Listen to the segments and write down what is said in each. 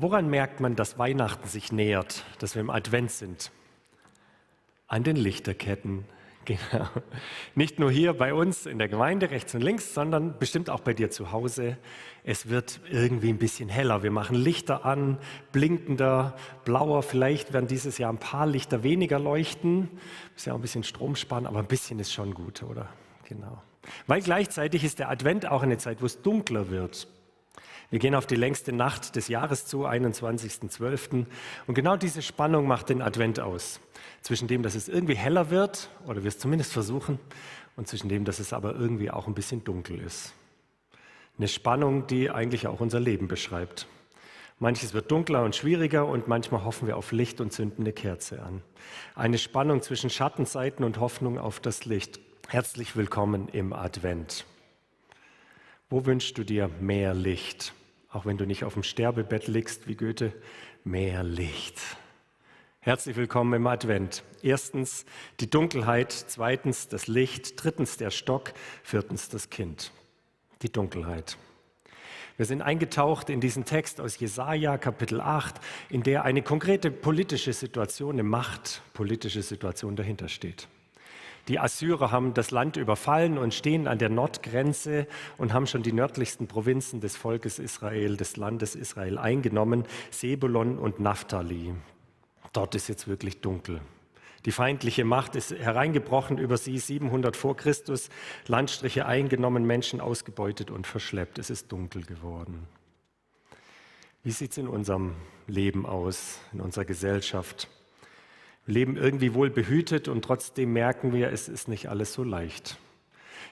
Woran merkt man, dass Weihnachten sich nähert, dass wir im Advent sind? An den Lichterketten. Genau. Nicht nur hier bei uns in der Gemeinde rechts und links, sondern bestimmt auch bei dir zu Hause. Es wird irgendwie ein bisschen heller. Wir machen Lichter an, blinkender, blauer. Vielleicht werden dieses Jahr ein paar Lichter weniger leuchten. Ist ja auch ein bisschen Strom sparen, aber ein bisschen ist schon gut, oder? Genau. Weil gleichzeitig ist der Advent auch eine Zeit, wo es dunkler wird. Wir gehen auf die längste Nacht des Jahres zu, 21.12. Und genau diese Spannung macht den Advent aus. Zwischen dem, dass es irgendwie heller wird, oder wir es zumindest versuchen, und zwischen dem, dass es aber irgendwie auch ein bisschen dunkel ist. Eine Spannung, die eigentlich auch unser Leben beschreibt. Manches wird dunkler und schwieriger und manchmal hoffen wir auf Licht und zünden eine Kerze an. Eine Spannung zwischen Schattenseiten und Hoffnung auf das Licht. Herzlich willkommen im Advent. Wo wünschst du dir mehr Licht? auch wenn du nicht auf dem Sterbebett liegst wie Goethe, mehr Licht. Herzlich willkommen im Advent. Erstens die Dunkelheit, zweitens das Licht, drittens der Stock, viertens das Kind. Die Dunkelheit. Wir sind eingetaucht in diesen Text aus Jesaja Kapitel 8, in der eine konkrete politische Situation, eine machtpolitische Situation dahinter steht. Die Assyrer haben das Land überfallen und stehen an der Nordgrenze und haben schon die nördlichsten Provinzen des Volkes Israel, des Landes Israel eingenommen, Sebulon und Naphtali. Dort ist jetzt wirklich dunkel. Die feindliche Macht ist hereingebrochen über sie, 700 vor Christus, Landstriche eingenommen, Menschen ausgebeutet und verschleppt. Es ist dunkel geworden. Wie sieht es in unserem Leben aus, in unserer Gesellschaft? Leben irgendwie wohl behütet und trotzdem merken wir, es ist nicht alles so leicht.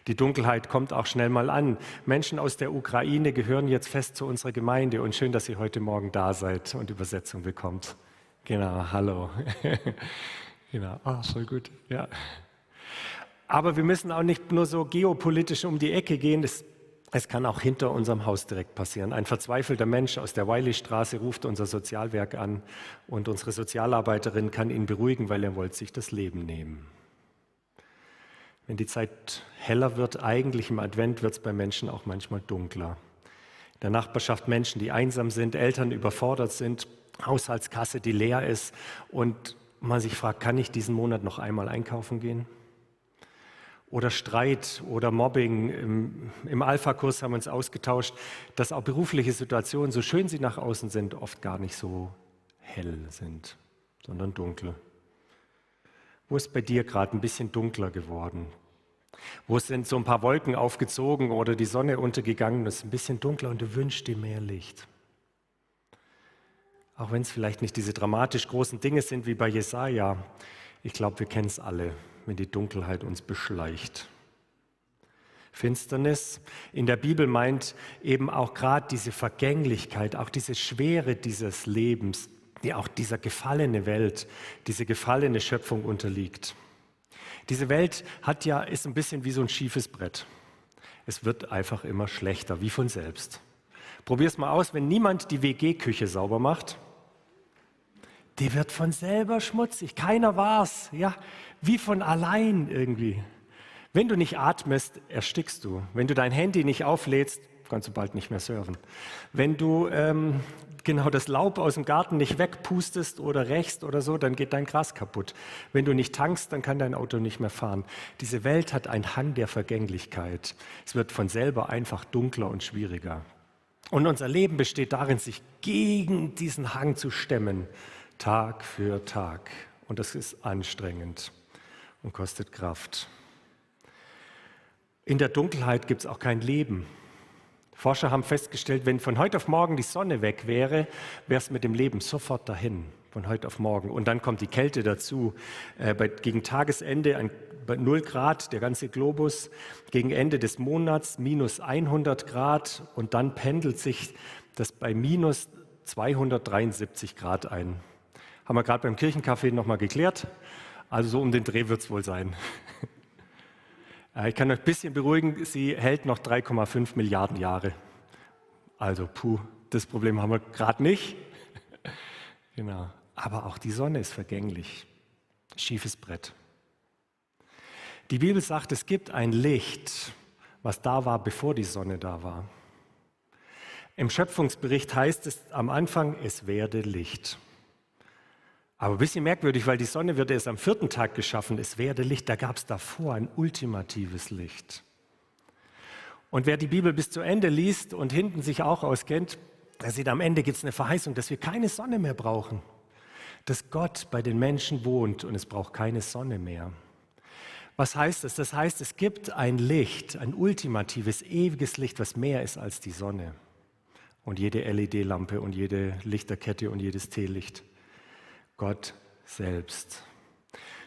Die Dunkelheit kommt auch schnell mal an. Menschen aus der Ukraine gehören jetzt fest zu unserer Gemeinde und schön, dass ihr heute Morgen da seid und Übersetzung bekommt. Genau, hallo. genau, oh, voll gut, ja. Aber wir müssen auch nicht nur so geopolitisch um die Ecke gehen. Das es kann auch hinter unserem Haus direkt passieren. Ein verzweifelter Mensch aus der Wiley-Straße ruft unser Sozialwerk an und unsere Sozialarbeiterin kann ihn beruhigen, weil er wollte sich das Leben nehmen. Wenn die Zeit heller wird, eigentlich im Advent, wird es bei Menschen auch manchmal dunkler. In der Nachbarschaft Menschen, die einsam sind, Eltern überfordert sind, Haushaltskasse, die leer ist und man sich fragt, kann ich diesen Monat noch einmal einkaufen gehen? Oder Streit oder Mobbing. Im, im Alpha-Kurs haben wir uns ausgetauscht, dass auch berufliche Situationen, so schön sie nach außen sind, oft gar nicht so hell sind, sondern dunkel. Wo ist bei dir gerade ein bisschen dunkler geworden? Wo sind so ein paar Wolken aufgezogen oder die Sonne untergegangen, es ist ein bisschen dunkler und du wünschst dir mehr Licht? Auch wenn es vielleicht nicht diese dramatisch großen Dinge sind wie bei Jesaja, ich glaube, wir kennen es alle wenn die Dunkelheit uns beschleicht. Finsternis in der Bibel meint eben auch gerade diese Vergänglichkeit, auch diese Schwere dieses Lebens, die auch dieser gefallene Welt, diese gefallene Schöpfung unterliegt. Diese Welt hat ja, ist ein bisschen wie so ein schiefes Brett. Es wird einfach immer schlechter, wie von selbst. Probier es mal aus, wenn niemand die WG-Küche sauber macht, die wird von selber schmutzig. Keiner war's. Ja, wie von allein irgendwie. Wenn du nicht atmest, erstickst du. Wenn du dein Handy nicht auflädst, kannst du bald nicht mehr surfen. Wenn du ähm, genau das Laub aus dem Garten nicht wegpustest oder rächst oder so, dann geht dein Gras kaputt. Wenn du nicht tankst, dann kann dein Auto nicht mehr fahren. Diese Welt hat einen Hang der Vergänglichkeit. Es wird von selber einfach dunkler und schwieriger. Und unser Leben besteht darin, sich gegen diesen Hang zu stemmen, Tag für Tag. Und das ist anstrengend und kostet Kraft. In der Dunkelheit gibt es auch kein Leben. Forscher haben festgestellt, wenn von heute auf morgen die Sonne weg wäre, wäre es mit dem Leben sofort dahin, von heute auf morgen. Und dann kommt die Kälte dazu. Äh, bei, gegen Tagesende ein, bei 0 Grad, der ganze Globus. Gegen Ende des Monats minus 100 Grad. Und dann pendelt sich das bei minus 273 Grad ein. Haben wir gerade beim Kirchencafé nochmal geklärt. Also so um den Dreh wird es wohl sein. Ich kann euch ein bisschen beruhigen, sie hält noch 3,5 Milliarden Jahre. Also puh, das Problem haben wir gerade nicht. Genau. Aber auch die Sonne ist vergänglich. Schiefes Brett. Die Bibel sagt, es gibt ein Licht, was da war, bevor die Sonne da war. Im Schöpfungsbericht heißt es am Anfang, es werde Licht. Aber ein bisschen merkwürdig, weil die Sonne wird erst am vierten Tag geschaffen, es werde Licht. Da gab es davor ein ultimatives Licht. Und wer die Bibel bis zu Ende liest und hinten sich auch auskennt, der sieht, am Ende gibt es eine Verheißung, dass wir keine Sonne mehr brauchen. Dass Gott bei den Menschen wohnt und es braucht keine Sonne mehr. Was heißt das? Das heißt, es gibt ein Licht, ein ultimatives, ewiges Licht, was mehr ist als die Sonne und jede LED-Lampe und jede Lichterkette und jedes Teelicht. Gott selbst.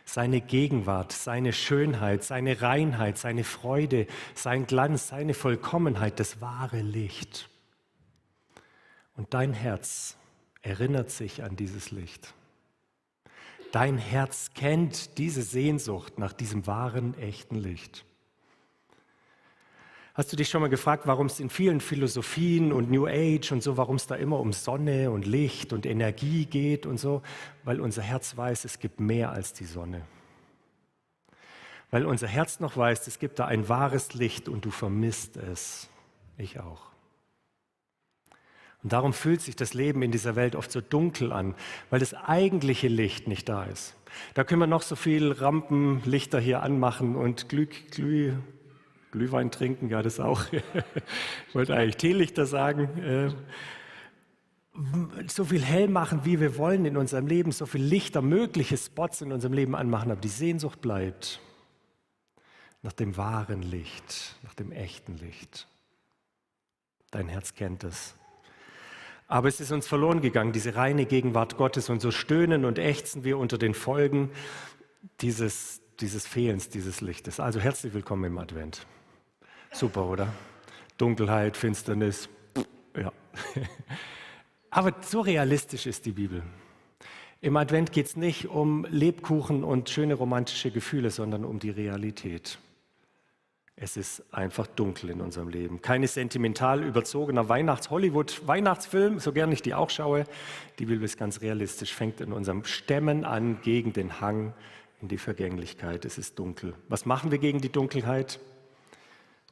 Seine Gegenwart, seine Schönheit, seine Reinheit, seine Freude, sein Glanz, seine Vollkommenheit, das wahre Licht. Und dein Herz erinnert sich an dieses Licht. Dein Herz kennt diese Sehnsucht nach diesem wahren, echten Licht. Hast du dich schon mal gefragt, warum es in vielen Philosophien und New Age und so, warum es da immer um Sonne und Licht und Energie geht und so? Weil unser Herz weiß, es gibt mehr als die Sonne. Weil unser Herz noch weiß, es gibt da ein wahres Licht und du vermisst es. Ich auch. Und darum fühlt sich das Leben in dieser Welt oft so dunkel an, weil das eigentliche Licht nicht da ist. Da können wir noch so viel Rampenlichter hier anmachen und Glüh, Glüh, Glühwein trinken, ja das auch. ich wollte eigentlich Teelichter sagen. Äh, so viel hell machen, wie wir wollen in unserem Leben, so viel Lichter, mögliche Spots in unserem Leben anmachen, aber die Sehnsucht bleibt nach dem wahren Licht, nach dem echten Licht. Dein Herz kennt es. Aber es ist uns verloren gegangen, diese reine Gegenwart Gottes. Und so stöhnen und ächzen wir unter den Folgen dieses, dieses Fehlens dieses Lichtes. Also herzlich willkommen im Advent. Super, oder? Dunkelheit, Finsternis. Ja. Aber so realistisch ist die Bibel. Im Advent geht es nicht um Lebkuchen und schöne romantische Gefühle, sondern um die Realität. Es ist einfach dunkel in unserem Leben. Keine sentimental überzogener Weihnachts-Hollywood-Weihnachtsfilm, so gern ich die auch schaue. Die Bibel ist ganz realistisch, fängt in unserem Stämmen an gegen den Hang in die Vergänglichkeit. Es ist dunkel. Was machen wir gegen die Dunkelheit?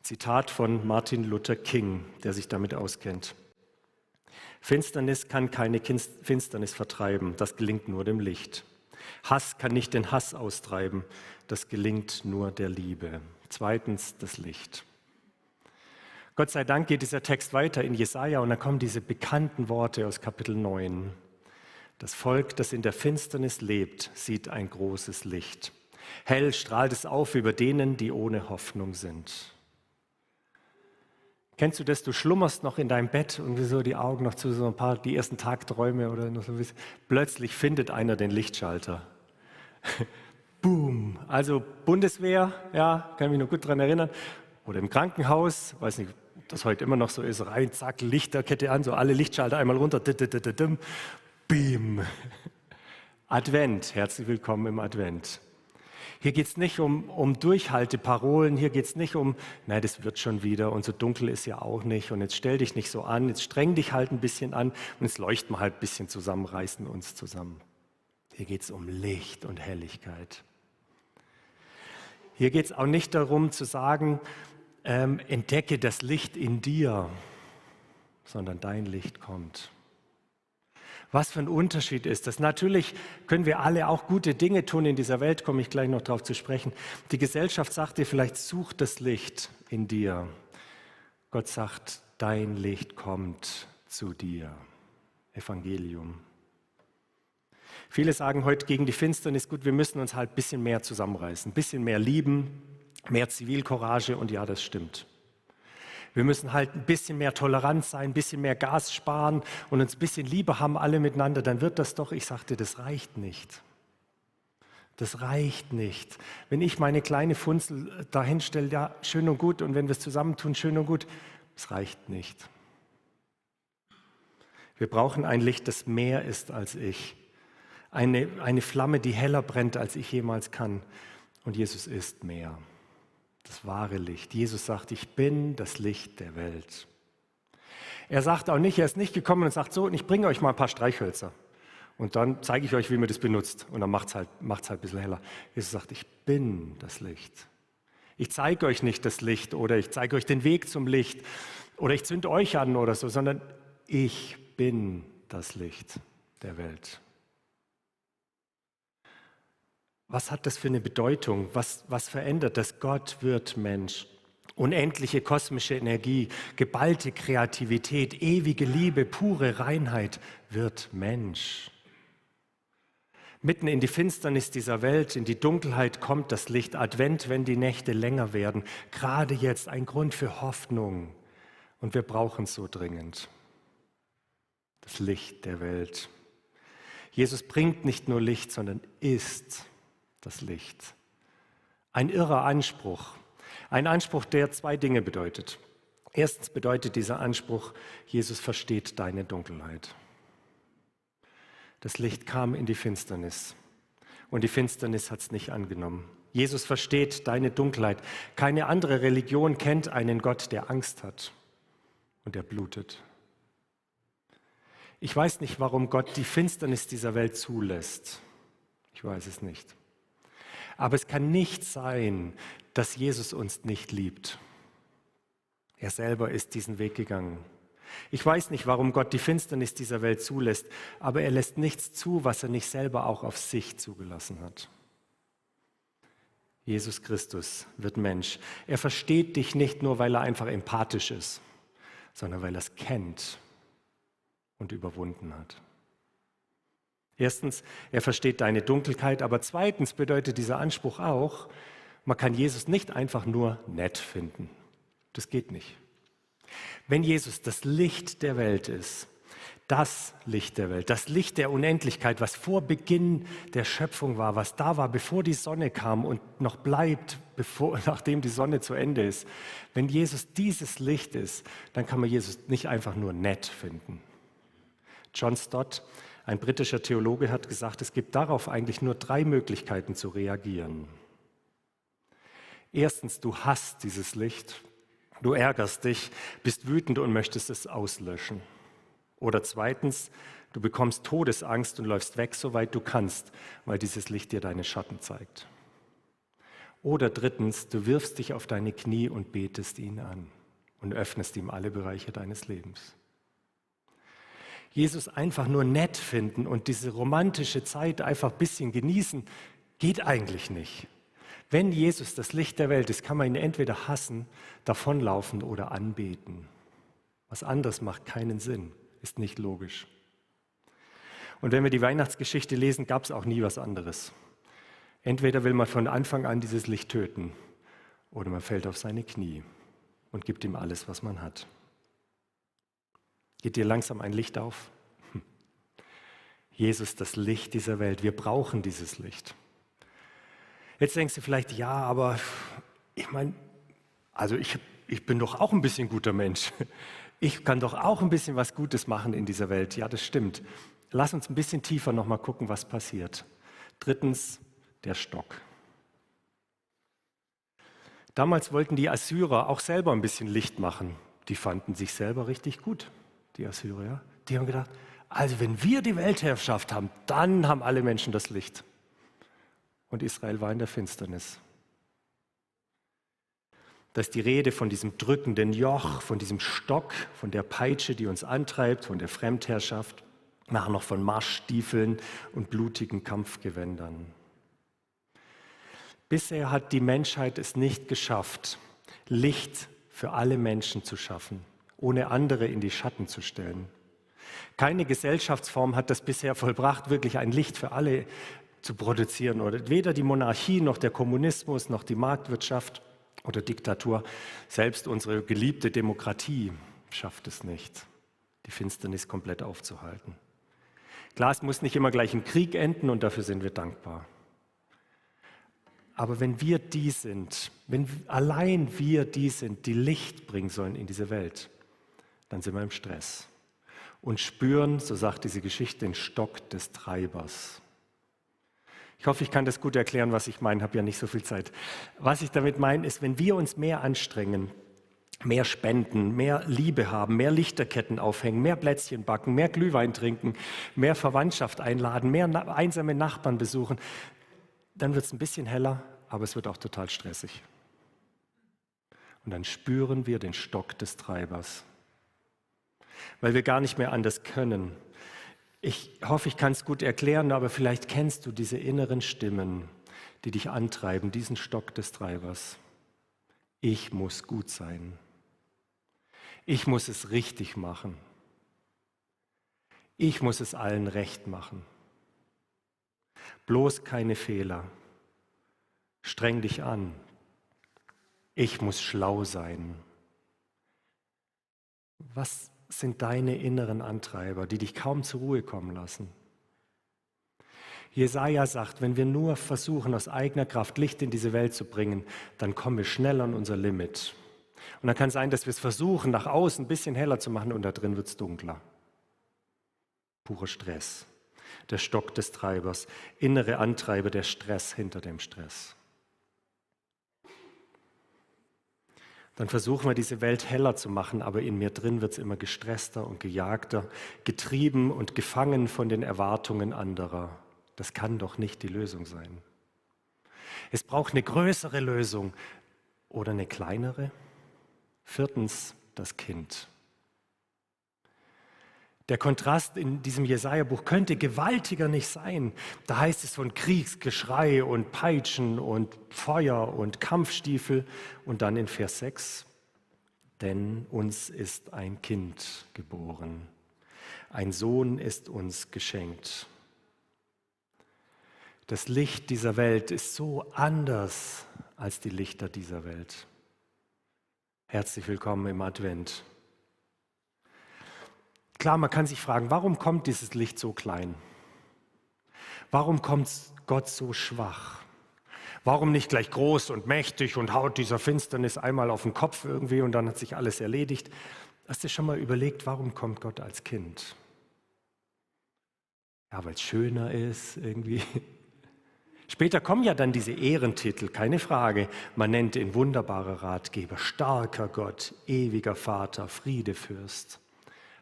Zitat von Martin Luther King, der sich damit auskennt. Finsternis kann keine Finsternis vertreiben, das gelingt nur dem Licht. Hass kann nicht den Hass austreiben, das gelingt nur der Liebe. Zweitens das Licht. Gott sei Dank geht dieser Text weiter in Jesaja und da kommen diese bekannten Worte aus Kapitel 9. Das Volk, das in der Finsternis lebt, sieht ein großes Licht. Hell strahlt es auf über denen, die ohne Hoffnung sind. Kennst du das? Du schlummerst noch in deinem Bett und so die Augen noch zu so ein paar, die ersten Tagträume oder so. Plötzlich findet einer den Lichtschalter. Boom. Also Bundeswehr, ja, kann mich noch gut daran erinnern. Oder im Krankenhaus, weiß nicht, das heute immer noch so ist, rein, zack, Lichterkette an, so alle Lichtschalter einmal runter, Beam. Advent, herzlich willkommen im Advent. Hier geht es nicht um, um Durchhalteparolen, hier geht es nicht um, nein, das wird schon wieder und so dunkel ist ja auch nicht und jetzt stell dich nicht so an, jetzt streng dich halt ein bisschen an und jetzt leuchten wir halt ein bisschen zusammen, reißen uns zusammen. Hier geht es um Licht und Helligkeit. Hier geht es auch nicht darum zu sagen, ähm, entdecke das Licht in dir, sondern dein Licht kommt. Was für ein Unterschied ist das? Natürlich können wir alle auch gute Dinge tun in dieser Welt, komme ich gleich noch darauf zu sprechen. Die Gesellschaft sagt dir vielleicht, such das Licht in dir. Gott sagt, dein Licht kommt zu dir. Evangelium. Viele sagen heute gegen die Finsternis, gut, wir müssen uns halt ein bisschen mehr zusammenreißen, ein bisschen mehr lieben, mehr Zivilcourage und ja, das stimmt. Wir müssen halt ein bisschen mehr tolerant sein, ein bisschen mehr Gas sparen und uns ein bisschen Liebe haben alle miteinander, dann wird das doch, ich sagte, das reicht nicht. Das reicht nicht. Wenn ich meine kleine Funzel dahin stelle, ja, schön und gut, und wenn wir es zusammentun, schön und gut, es reicht nicht. Wir brauchen ein Licht, das mehr ist als ich eine, eine Flamme, die heller brennt, als ich jemals kann. Und Jesus ist mehr. Das wahre Licht. Jesus sagt, ich bin das Licht der Welt. Er sagt auch nicht, er ist nicht gekommen und sagt so, ich bringe euch mal ein paar Streichhölzer. Und dann zeige ich euch, wie man das benutzt. Und dann macht es halt, macht's halt ein bisschen heller. Jesus sagt, ich bin das Licht. Ich zeige euch nicht das Licht oder ich zeige euch den Weg zum Licht oder ich zünde euch an oder so, sondern ich bin das Licht der Welt. Was hat das für eine Bedeutung? Was, was verändert das? Gott wird Mensch. Unendliche kosmische Energie, geballte Kreativität, ewige Liebe, pure Reinheit wird Mensch. Mitten in die Finsternis dieser Welt, in die Dunkelheit kommt das Licht. Advent, wenn die Nächte länger werden. Gerade jetzt ein Grund für Hoffnung. Und wir brauchen es so dringend. Das Licht der Welt. Jesus bringt nicht nur Licht, sondern ist das Licht. Ein irrer Anspruch. Ein Anspruch, der zwei Dinge bedeutet. Erstens bedeutet dieser Anspruch, Jesus versteht deine Dunkelheit. Das Licht kam in die Finsternis und die Finsternis hat es nicht angenommen. Jesus versteht deine Dunkelheit. Keine andere Religion kennt einen Gott, der Angst hat und der blutet. Ich weiß nicht, warum Gott die Finsternis dieser Welt zulässt. Ich weiß es nicht. Aber es kann nicht sein, dass Jesus uns nicht liebt. Er selber ist diesen Weg gegangen. Ich weiß nicht, warum Gott die Finsternis dieser Welt zulässt, aber er lässt nichts zu, was er nicht selber auch auf sich zugelassen hat. Jesus Christus wird Mensch. Er versteht dich nicht nur, weil er einfach empathisch ist, sondern weil er es kennt und überwunden hat. Erstens, er versteht deine Dunkelheit, aber zweitens bedeutet dieser Anspruch auch, man kann Jesus nicht einfach nur nett finden. Das geht nicht. Wenn Jesus das Licht der Welt ist, das Licht der Welt, das Licht der Unendlichkeit, was vor Beginn der Schöpfung war, was da war, bevor die Sonne kam und noch bleibt, bevor, nachdem die Sonne zu Ende ist. Wenn Jesus dieses Licht ist, dann kann man Jesus nicht einfach nur nett finden. John Stott, ein britischer Theologe, hat gesagt, es gibt darauf eigentlich nur drei Möglichkeiten zu reagieren. Erstens, du hast dieses Licht, Du ärgerst dich, bist wütend und möchtest es auslöschen. Oder zweitens, du bekommst Todesangst und läufst weg, soweit du kannst, weil dieses Licht dir deine Schatten zeigt. Oder drittens, du wirfst dich auf deine Knie und betest ihn an und öffnest ihm alle Bereiche deines Lebens. Jesus einfach nur nett finden und diese romantische Zeit einfach ein bisschen genießen, geht eigentlich nicht. Wenn Jesus das Licht der Welt ist, kann man ihn entweder hassen, davonlaufen oder anbeten. Was anderes macht keinen Sinn, ist nicht logisch. Und wenn wir die Weihnachtsgeschichte lesen, gab es auch nie was anderes. Entweder will man von Anfang an dieses Licht töten oder man fällt auf seine Knie und gibt ihm alles, was man hat. Geht dir langsam ein Licht auf? Hm. Jesus, das Licht dieser Welt. Wir brauchen dieses Licht. Jetzt denkst du vielleicht, ja, aber ich meine, also ich, ich bin doch auch ein bisschen guter Mensch. Ich kann doch auch ein bisschen was Gutes machen in dieser Welt. Ja, das stimmt. Lass uns ein bisschen tiefer nochmal gucken, was passiert. Drittens, der Stock. Damals wollten die Assyrer auch selber ein bisschen Licht machen. Die fanden sich selber richtig gut, die Assyrer. Die haben gedacht, also wenn wir die Weltherrschaft haben, dann haben alle Menschen das Licht und Israel war in der Finsternis. Da ist die Rede von diesem drückenden Joch, von diesem Stock, von der Peitsche, die uns antreibt, von der Fremdherrschaft, nachher noch von Marschstiefeln und blutigen Kampfgewändern. Bisher hat die Menschheit es nicht geschafft, Licht für alle Menschen zu schaffen, ohne andere in die Schatten zu stellen. Keine Gesellschaftsform hat das bisher vollbracht, wirklich ein Licht für alle zu produzieren. Oder weder die Monarchie noch der Kommunismus noch die Marktwirtschaft oder Diktatur, selbst unsere geliebte Demokratie schafft es nicht, die Finsternis komplett aufzuhalten. Klar, es muss nicht immer gleich im Krieg enden und dafür sind wir dankbar. Aber wenn wir die sind, wenn allein wir die sind, die Licht bringen sollen in diese Welt, dann sind wir im Stress und spüren, so sagt diese Geschichte, den Stock des Treibers. Ich hoffe, ich kann das gut erklären, was ich meine, habe ja nicht so viel Zeit. Was ich damit meine, ist, wenn wir uns mehr anstrengen, mehr spenden, mehr Liebe haben, mehr Lichterketten aufhängen, mehr Plätzchen backen, mehr Glühwein trinken, mehr Verwandtschaft einladen, mehr einsame Nachbarn besuchen, dann wird es ein bisschen heller, aber es wird auch total stressig. Und dann spüren wir den Stock des Treibers, weil wir gar nicht mehr anders können. Ich hoffe, ich kann es gut erklären, aber vielleicht kennst du diese inneren Stimmen, die dich antreiben, diesen Stock des Treibers. Ich muss gut sein. Ich muss es richtig machen. Ich muss es allen recht machen. Bloß keine Fehler. Streng dich an. Ich muss schlau sein. Was sind deine inneren Antreiber, die dich kaum zur Ruhe kommen lassen? Jesaja sagt, wenn wir nur versuchen, aus eigener Kraft Licht in diese Welt zu bringen, dann kommen wir schnell an unser Limit. Und dann kann es sein, dass wir es versuchen, nach außen ein bisschen heller zu machen und da drin wird es dunkler. Purer Stress. Der Stock des Treibers, innere Antreiber, der Stress hinter dem Stress. Dann versuchen wir diese Welt heller zu machen, aber in mir drin wird es immer gestresster und gejagter, getrieben und gefangen von den Erwartungen anderer. Das kann doch nicht die Lösung sein. Es braucht eine größere Lösung oder eine kleinere. Viertens das Kind. Der Kontrast in diesem Jesaja-Buch könnte gewaltiger nicht sein. Da heißt es von Kriegsgeschrei und Peitschen und Feuer und Kampfstiefel. Und dann in Vers 6, denn uns ist ein Kind geboren, ein Sohn ist uns geschenkt. Das Licht dieser Welt ist so anders als die Lichter dieser Welt. Herzlich willkommen im Advent. Klar, man kann sich fragen, warum kommt dieses Licht so klein? Warum kommt Gott so schwach? Warum nicht gleich groß und mächtig und haut dieser Finsternis einmal auf den Kopf irgendwie und dann hat sich alles erledigt? Hast du schon mal überlegt, warum kommt Gott als Kind? Ja, weil es schöner ist irgendwie. Später kommen ja dann diese Ehrentitel, keine Frage. Man nennt ihn wunderbarer Ratgeber, starker Gott, ewiger Vater, Friedefürst.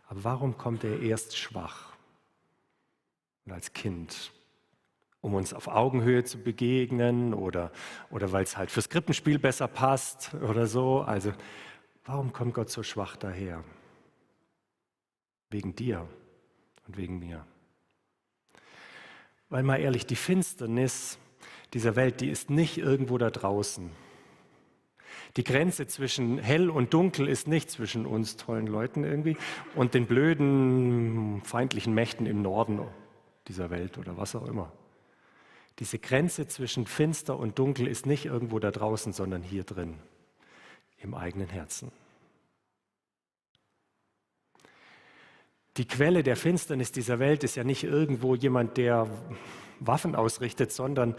Aber warum kommt er erst schwach und als Kind? Um uns auf Augenhöhe zu begegnen oder, oder weil es halt fürs Krippenspiel besser passt oder so. Also warum kommt Gott so schwach daher? Wegen dir und wegen mir. Weil mal ehrlich, die Finsternis dieser Welt, die ist nicht irgendwo da draußen. Die Grenze zwischen hell und dunkel ist nicht zwischen uns tollen Leuten irgendwie und den blöden, feindlichen Mächten im Norden dieser Welt oder was auch immer. Diese Grenze zwischen finster und dunkel ist nicht irgendwo da draußen, sondern hier drin, im eigenen Herzen. Die Quelle der Finsternis dieser Welt ist ja nicht irgendwo jemand, der Waffen ausrichtet, sondern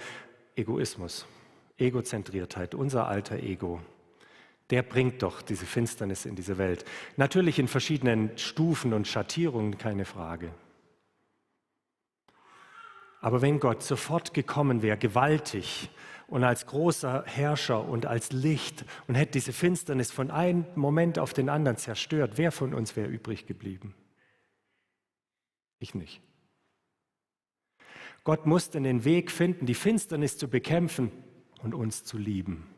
Egoismus, Egozentriertheit, unser alter Ego. Der bringt doch diese Finsternis in diese Welt. Natürlich in verschiedenen Stufen und Schattierungen, keine Frage. Aber wenn Gott sofort gekommen wäre, gewaltig und als großer Herrscher und als Licht und hätte diese Finsternis von einem Moment auf den anderen zerstört, wer von uns wäre übrig geblieben? Ich nicht. Gott musste den Weg finden, die Finsternis zu bekämpfen und uns zu lieben.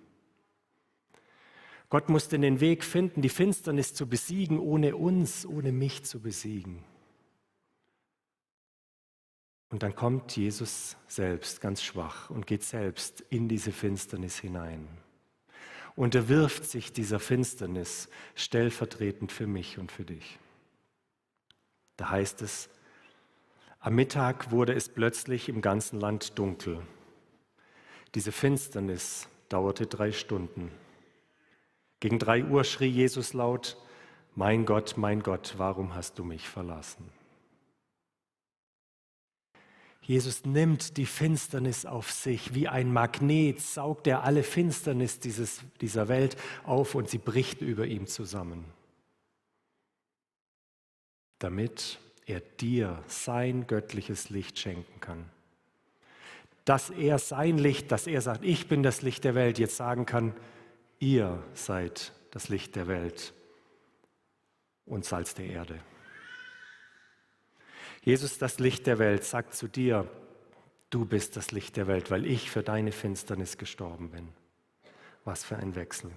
Gott musste den Weg finden, die Finsternis zu besiegen, ohne uns, ohne mich zu besiegen. Und dann kommt Jesus selbst ganz schwach und geht selbst in diese Finsternis hinein. Und er wirft sich dieser Finsternis stellvertretend für mich und für dich. Da heißt es, am Mittag wurde es plötzlich im ganzen Land dunkel. Diese Finsternis dauerte drei Stunden. Gegen drei Uhr schrie Jesus laut, Mein Gott, mein Gott, warum hast du mich verlassen? Jesus nimmt die Finsternis auf sich. Wie ein Magnet saugt er alle Finsternis dieses, dieser Welt auf und sie bricht über ihm zusammen. Damit er dir sein göttliches Licht schenken kann. Dass er sein Licht, dass er sagt, ich bin das Licht der Welt, jetzt sagen kann, ihr seid das Licht der Welt und Salz der Erde. Jesus, das Licht der Welt, sagt zu dir, du bist das Licht der Welt, weil ich für deine Finsternis gestorben bin. Was für ein Wechsel.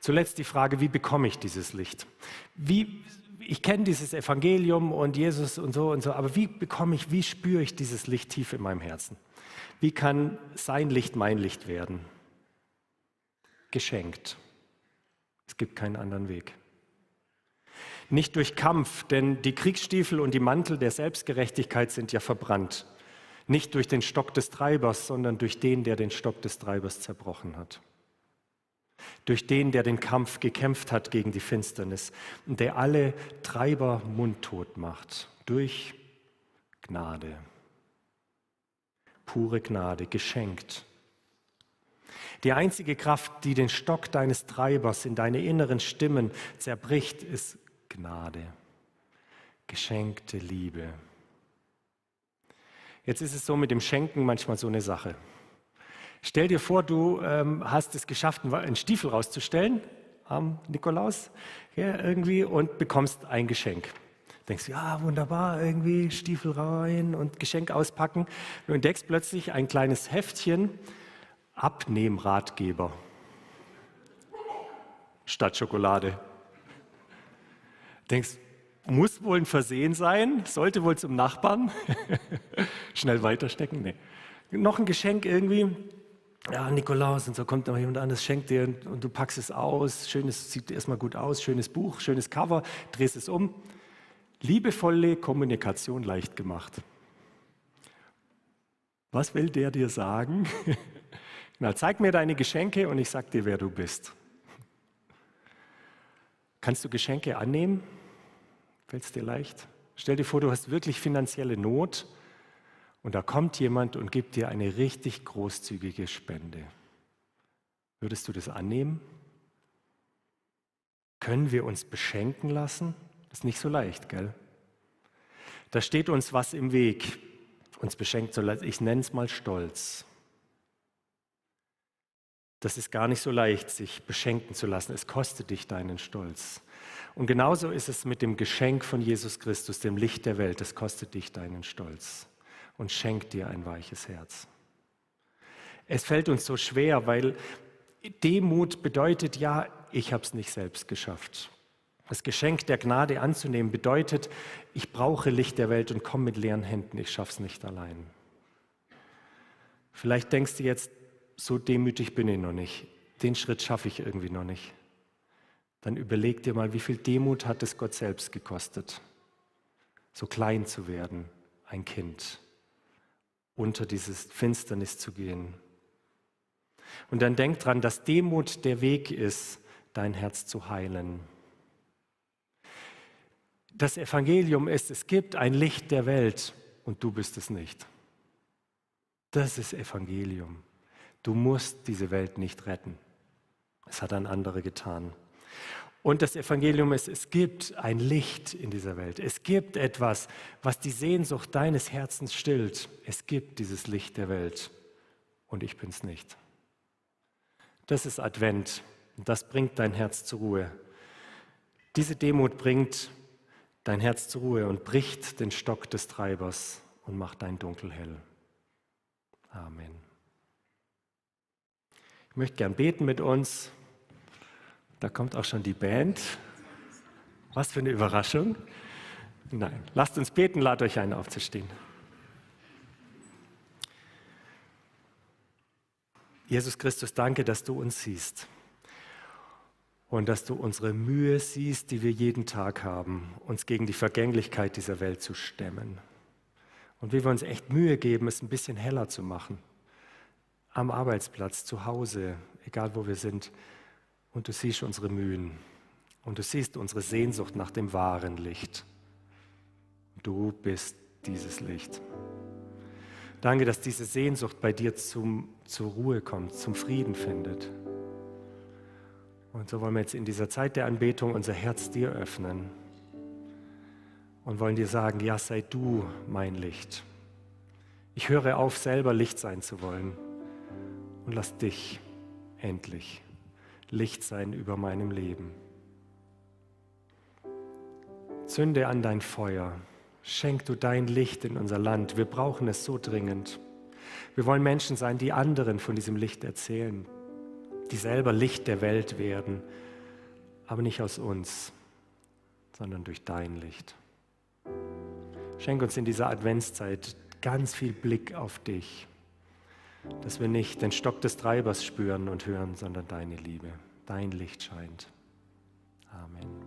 Zuletzt die Frage, wie bekomme ich dieses Licht? Wie, ich kenne dieses Evangelium und Jesus und so und so, aber wie bekomme ich, wie spüre ich dieses Licht tief in meinem Herzen? Wie kann sein Licht mein Licht werden? Geschenkt. Es gibt keinen anderen Weg. Nicht durch Kampf, denn die Kriegsstiefel und die Mantel der Selbstgerechtigkeit sind ja verbrannt. Nicht durch den Stock des Treibers, sondern durch den, der den Stock des Treibers zerbrochen hat. Durch den, der den Kampf gekämpft hat gegen die Finsternis und der alle Treiber mundtot macht. Durch Gnade. Pure Gnade, geschenkt. Die einzige Kraft, die den Stock deines Treibers in deine inneren Stimmen zerbricht, ist Gnade, geschenkte Liebe. Jetzt ist es so mit dem Schenken manchmal so eine Sache. Stell dir vor, du ähm, hast es geschafft, einen Stiefel rauszustellen am Nikolaus ja, irgendwie und bekommst ein Geschenk. Denkst ja, wunderbar, irgendwie Stiefel rein und Geschenk auspacken. Du entdeckst plötzlich ein kleines Heftchen, Abnehmratgeber statt Schokolade. Denkst, muss wohl ein Versehen sein, sollte wohl zum Nachbarn. Schnell weiterstecken, nee. Noch ein Geschenk irgendwie. Ja, Nikolaus und so kommt noch jemand anderes, schenkt dir und, du packst es aus. Schönes, sieht erstmal gut aus, schönes Buch, schönes Cover, drehst es um. Liebevolle Kommunikation leicht gemacht. Was will der dir sagen? Na, zeig mir deine Geschenke und ich sag dir, wer du bist. Kannst du Geschenke annehmen? Fällt es dir leicht? Stell dir vor, du hast wirklich finanzielle Not und da kommt jemand und gibt dir eine richtig großzügige Spende. Würdest du das annehmen? Können wir uns beschenken lassen? Ist nicht so leicht, gell? Da steht uns was im Weg, uns beschenkt zu lassen. Ich nenne es mal Stolz. Das ist gar nicht so leicht, sich beschenken zu lassen. Es kostet dich deinen Stolz. Und genauso ist es mit dem Geschenk von Jesus Christus, dem Licht der Welt. Es kostet dich deinen Stolz und schenkt dir ein weiches Herz. Es fällt uns so schwer, weil Demut bedeutet ja, ich habe es nicht selbst geschafft. Das Geschenk der Gnade anzunehmen bedeutet, ich brauche Licht der Welt und komme mit leeren Händen, ich schaffe es nicht allein. Vielleicht denkst du jetzt, so demütig bin ich noch nicht, den Schritt schaffe ich irgendwie noch nicht dann überleg dir mal, wie viel Demut hat es Gott selbst gekostet, so klein zu werden, ein Kind, unter dieses Finsternis zu gehen. Und dann denk dran, dass Demut der Weg ist, dein Herz zu heilen. Das Evangelium ist, es gibt ein Licht der Welt und du bist es nicht. Das ist Evangelium. Du musst diese Welt nicht retten. Es hat ein anderer getan. Und das Evangelium ist, es gibt ein Licht in dieser Welt. Es gibt etwas, was die Sehnsucht deines Herzens stillt. Es gibt dieses Licht der Welt. Und ich bin es nicht. Das ist Advent. Das bringt dein Herz zur Ruhe. Diese Demut bringt dein Herz zur Ruhe und bricht den Stock des Treibers und macht dein Dunkel hell. Amen. Ich möchte gern beten mit uns. Da kommt auch schon die Band. Was für eine Überraschung. Nein, lasst uns beten, lad euch ein, aufzustehen. Jesus Christus, danke, dass du uns siehst und dass du unsere Mühe siehst, die wir jeden Tag haben, uns gegen die Vergänglichkeit dieser Welt zu stemmen. Und wie wir uns echt Mühe geben, es ein bisschen heller zu machen. Am Arbeitsplatz, zu Hause, egal wo wir sind. Und du siehst unsere Mühen und du siehst unsere Sehnsucht nach dem wahren Licht. Du bist dieses Licht. Danke, dass diese Sehnsucht bei dir zum, zur Ruhe kommt, zum Frieden findet. Und so wollen wir jetzt in dieser Zeit der Anbetung unser Herz dir öffnen und wollen dir sagen, ja, sei du mein Licht. Ich höre auf, selber Licht sein zu wollen und lass dich endlich Licht sein über meinem Leben. Zünde an dein Feuer. Schenk du dein Licht in unser Land. Wir brauchen es so dringend. Wir wollen Menschen sein, die anderen von diesem Licht erzählen, die selber Licht der Welt werden aber nicht aus uns, sondern durch dein Licht. Schenk uns in dieser Adventszeit ganz viel Blick auf dich, dass wir nicht den Stock des Treibers spüren und hören, sondern deine Liebe, dein Licht scheint. Amen.